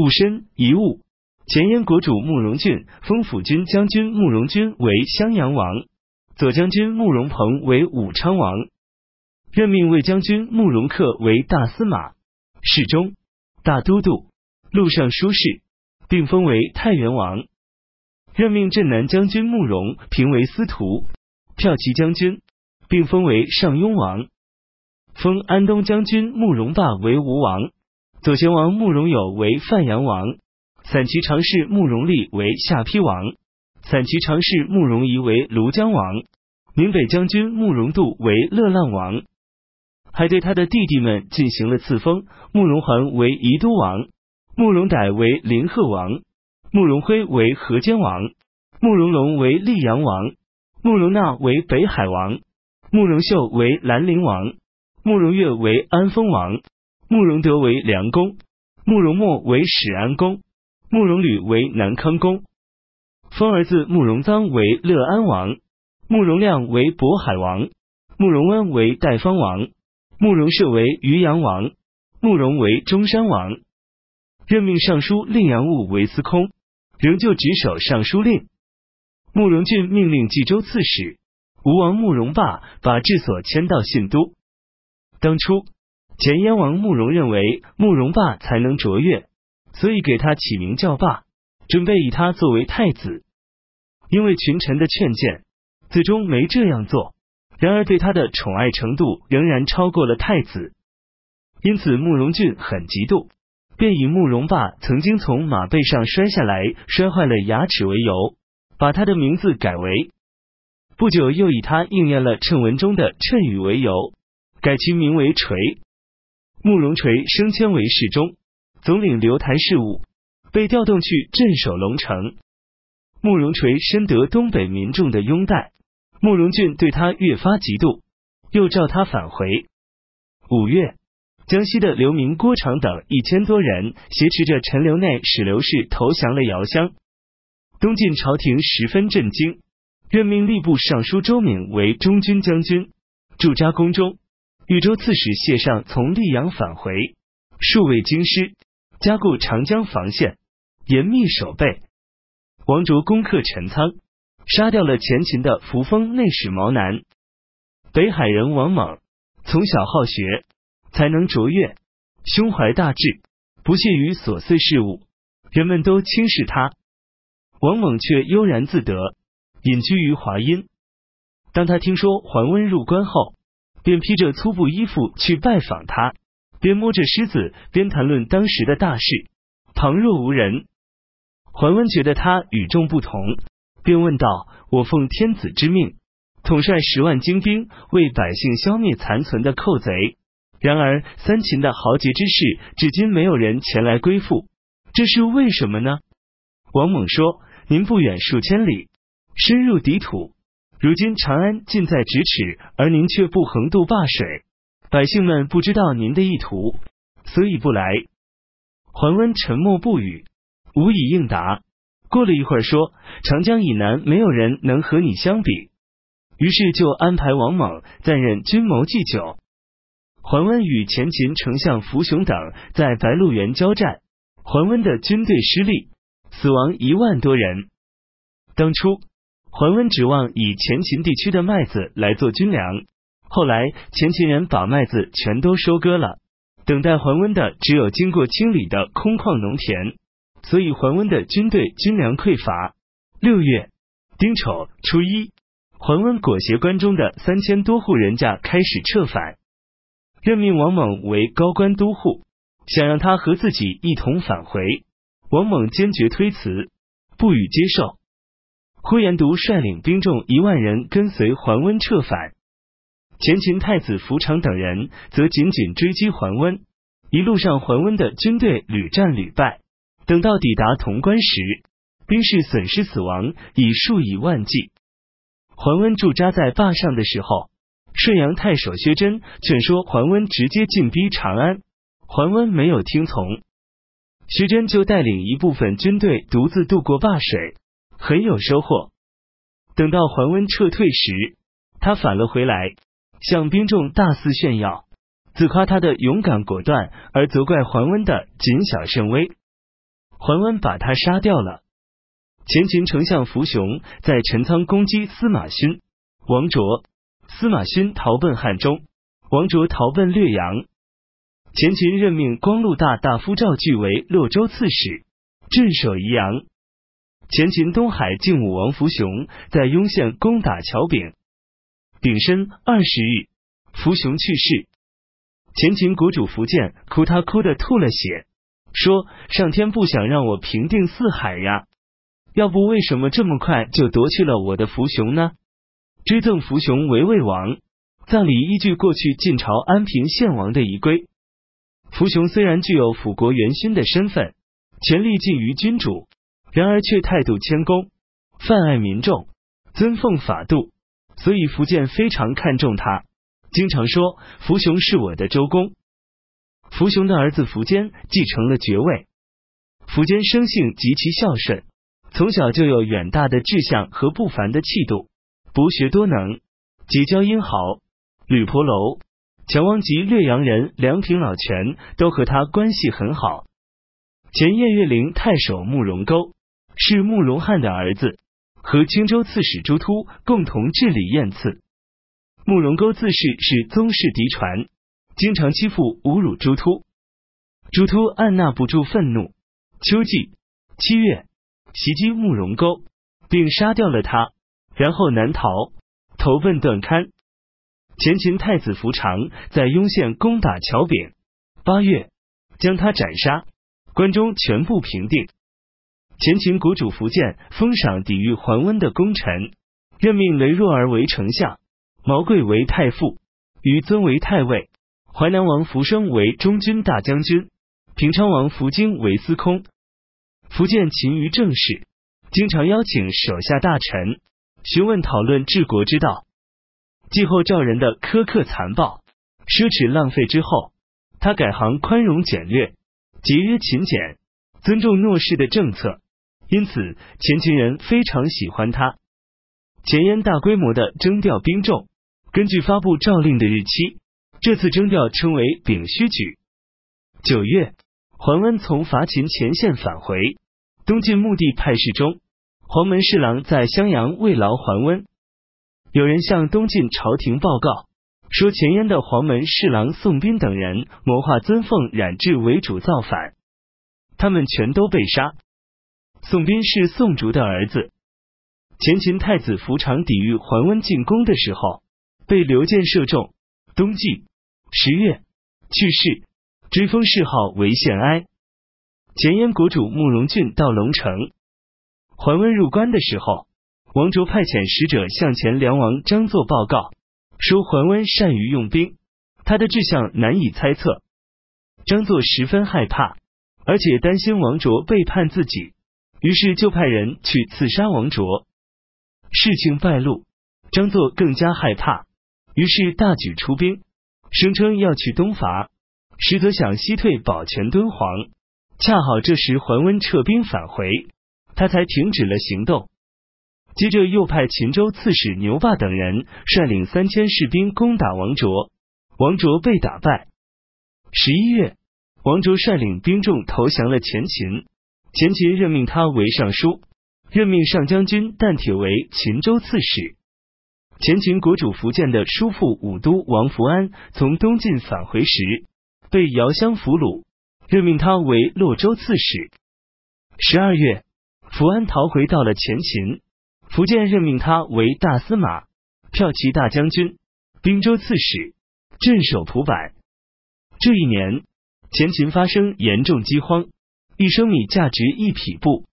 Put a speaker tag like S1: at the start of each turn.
S1: 戊申，遗物。前燕国主慕容俊封辅军将军慕容军为襄阳王，左将军慕容鹏为武昌王，任命卫将军慕容恪为大司马、侍中、大都督、录尚书事，并封为太原王。任命镇南将军慕容平为司徒、骠骑将军，并封为上庸王。封安东将军慕容霸为吴王，左贤王慕容友为范阳王。散骑常侍慕容立为下邳王，散骑常侍慕容仪为庐江王，闽北将军慕容度为乐浪王，还对他的弟弟们进行了赐封。慕容桓为宜都王，慕容傣为临贺王，慕容辉为河间王，慕容龙为溧阳王，慕容纳为北海王，慕容秀为兰陵王，慕容越为安丰王，慕容德为梁公，慕容墨为始安公。慕容吕为南康公，封儿子慕容臧为乐安王，慕容亮为渤海王，慕容温为代方王，慕容社为渔阳王，慕容为中山王。任命尚书令杨务为司空，仍旧执守尚书令。慕容俊命令冀州刺史吴王慕容霸把治所迁到信都。当初前燕王慕容认为慕容霸才能卓越。所以给他起名叫霸，准备以他作为太子。因为群臣的劝谏，最终没这样做。然而对他的宠爱程度仍然超过了太子，因此慕容俊很嫉妒，便以慕容霸曾经从马背上摔下来，摔坏了牙齿为由，把他的名字改为。不久又以他应验了谶文中的谶语为由，改其名为垂。慕容垂升迁为侍中。总领刘台事务，被调动去镇守龙城。慕容垂深得东北民众的拥戴，慕容俊对他越发嫉妒，又召他返回。五月，江西的刘明、郭长等一千多人挟持着陈留内使刘氏投降了姚襄。东晋朝廷十分震惊，任命吏部尚书周敏为中军将军，驻扎宫中。豫州刺史谢尚从溧阳返回，数位京师。加固长江防线，严密守备。王卓攻克陈仓，杀掉了前秦的扶风内史毛南。北海人王猛从小好学，才能卓越，胸怀大志，不屑于琐碎事务，人们都轻视他。王猛却悠然自得，隐居于华阴。当他听说桓温入关后，便披着粗布衣服去拜访他。边摸着狮子，边谈论当时的大事，旁若无人。桓温觉得他与众不同，便问道：“我奉天子之命，统帅十万精兵，为百姓消灭残存的寇贼。然而三秦的豪杰之士，至今没有人前来归附，这是为什么呢？”王猛说：“您不远数千里，深入敌土，如今长安近在咫尺，而您却不横渡灞水。”百姓们不知道您的意图，所以不来。桓温沉默不语，无以应答。过了一会儿，说：“长江以南没有人能和你相比。”于是就安排王猛暂任军谋祭酒。桓温与前秦丞相伏雄等在白鹿原交战，桓温的军队失利，死亡一万多人。当初桓温指望以前秦地区的麦子来做军粮。后来，前秦人把麦子全都收割了，等待桓温的只有经过清理的空旷农田，所以桓温的军队军粮匮乏。六月丁丑初一，桓温裹挟关中的三千多户人家开始撤返，任命王猛为高官都护，想让他和自己一同返回。王猛坚决推辞，不予接受。呼延独率领兵众一万人跟随桓温撤返。前秦太子福长等人则紧紧追击桓温，一路上桓温的军队屡战屡败。等到抵达潼关时，兵士损失死亡已数以万计。桓温驻扎在坝上的时候，顺阳太守薛真劝说桓温直接进逼长安，桓温没有听从，薛真就带领一部分军队独自渡过灞水，很有收获。等到桓温撤退时，他返了回来。向兵众大肆炫耀，自夸他的勇敢果断，而责怪桓温的谨小慎微。桓温把他杀掉了。前秦丞相福雄在陈仓攻击司马勋、王卓，司马勋逃奔汉中，王卓逃奔略阳。前秦任命光禄大大夫赵据为洛州刺史，镇守宜阳。前秦东海靖武王福雄在雍县攻打乔丙，丙申二十日，福雄去世。前秦国主福建哭他哭的吐了血，说上天不想让我平定四海呀。要不为什么这么快就夺去了我的福雄呢？追赠福雄为魏王，葬礼依据过去晋朝安平献王的仪规。福雄虽然具有辅国元勋的身份，权力近于君主，然而却态度谦恭，泛爱民众，尊奉法度，所以福建非常看重他，经常说福雄是我的周公。福雄的儿子苻坚继承了爵位，苻坚生性极其孝顺。从小就有远大的志向和不凡的气度，博学多能，结交英豪。吕婆楼、强王及略阳人梁平、老泉都和他关系很好。前燕岳陵太守慕容勾是慕容翰的儿子，和青州刺史朱突共同治理燕刺。慕容勾自恃是宗室嫡传，经常欺负侮辱朱突。朱突按捺不住愤怒，秋季七月。袭击慕容勾，并杀掉了他，然后南逃，投奔段堪。前秦太子福长在雍县攻打乔炳，八月将他斩杀，关中全部平定。前秦国主福建封赏抵御桓温的功臣，任命雷若儿为丞相，毛贵为太傅，于尊为太尉，淮南王福生为中军大将军，平昌王福京为司空。福建勤于政事，经常邀请手下大臣询问讨论治国之道。继后赵人的苛刻残暴、奢侈浪费之后，他改行宽容简略、节约勤俭、尊重诺事的政策，因此前秦人非常喜欢他。前燕大规模的征调兵众，根据发布诏令的日期，这次征调称为丙戌举。九月。桓温从伐秦前线返回，东晋墓地派侍中黄门侍郎在襄阳慰劳桓温。有人向东晋朝廷报告说，前燕的黄门侍郎宋斌等人谋划尊奉冉智为主造反，他们全都被杀。宋斌是宋竹的儿子。前秦太子福长抵御桓温进攻的时候，被刘建射中，冬季十月去世。追封谥号为献哀。前燕国主慕容俊到龙城，桓温入关的时候，王卓派遣使者向前梁王张作报告，说桓温善于用兵，他的志向难以猜测。张作十分害怕，而且担心王卓背叛自己，于是就派人去刺杀王卓。事情败露，张作更加害怕，于是大举出兵，声称要去东伐。实则想西退保全敦煌，恰好这时桓温撤兵返回，他才停止了行动。接着又派秦州刺史牛霸等人率领三千士兵攻打王卓，王卓被打败。十一月，王卓率领兵众投降了前秦，前秦任命他为尚书，任命上将军但铁为秦州刺史。前秦国主福建的叔父武都王福安从东晋返回时。被姚襄俘虏，任命他为洛州刺史。十二月，福安逃回到了前秦，福建任命他为大司马、骠骑大将军、滨州刺史，镇守蒲坂。这一年，前秦发生严重饥荒，一升米价值一匹布。